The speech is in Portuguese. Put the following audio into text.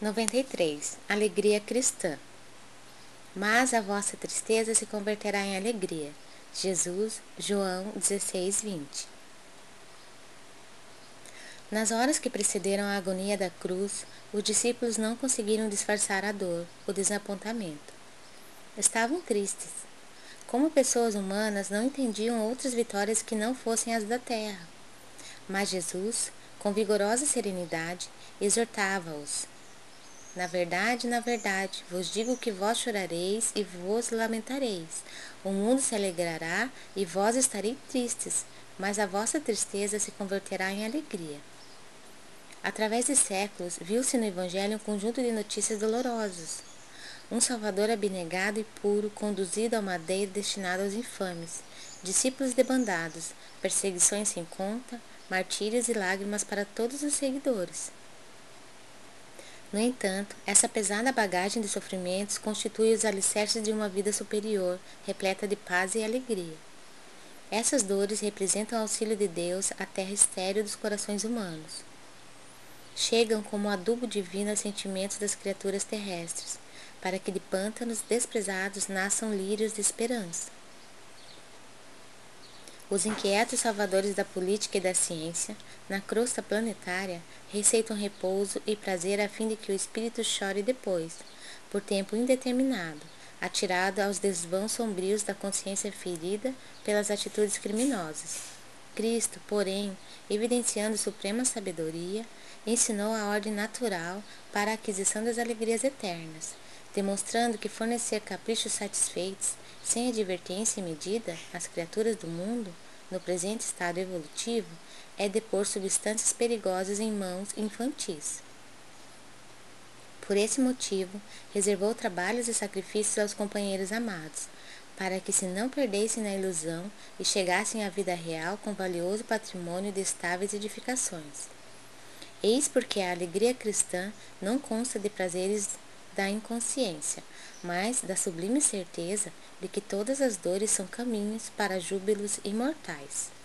93. Alegria cristã. Mas a vossa tristeza se converterá em alegria. Jesus, João 16, 20. Nas horas que precederam a agonia da cruz, os discípulos não conseguiram disfarçar a dor, o desapontamento. Estavam tristes. Como pessoas humanas, não entendiam outras vitórias que não fossem as da terra. Mas Jesus, com vigorosa serenidade, exortava-os na verdade, na verdade, vos digo que vós chorareis e vos lamentareis. O mundo se alegrará e vós estareis tristes, mas a vossa tristeza se converterá em alegria. Através de séculos, viu-se no Evangelho um conjunto de notícias dolorosas. Um Salvador abnegado e puro, conduzido ao madeiro destinado aos infames, discípulos debandados, perseguições sem conta, martírios e lágrimas para todos os seguidores. No entanto, essa pesada bagagem de sofrimentos constitui os alicerces de uma vida superior, repleta de paz e alegria. Essas dores representam o auxílio de Deus à terra estéril dos corações humanos. Chegam como adubo divino aos sentimentos das criaturas terrestres, para que de pântanos desprezados nasçam lírios de esperança. Os inquietos salvadores da política e da ciência, na crosta planetária, receitam repouso e prazer a fim de que o espírito chore depois, por tempo indeterminado, atirado aos desvãos sombrios da consciência ferida pelas atitudes criminosas. Cristo, porém, evidenciando suprema sabedoria, ensinou a ordem natural para a aquisição das alegrias eternas, demonstrando que fornecer caprichos satisfeitos, sem advertência e medida, às criaturas do mundo, no presente estado evolutivo, é depor substâncias perigosas em mãos infantis. Por esse motivo, reservou trabalhos e sacrifícios aos companheiros amados, para que se não perdessem na ilusão e chegassem à vida real com valioso patrimônio de estáveis edificações. Eis porque a alegria cristã não consta de prazeres da inconsciência, mas da sublime certeza de que todas as dores são caminhos para júbilos imortais.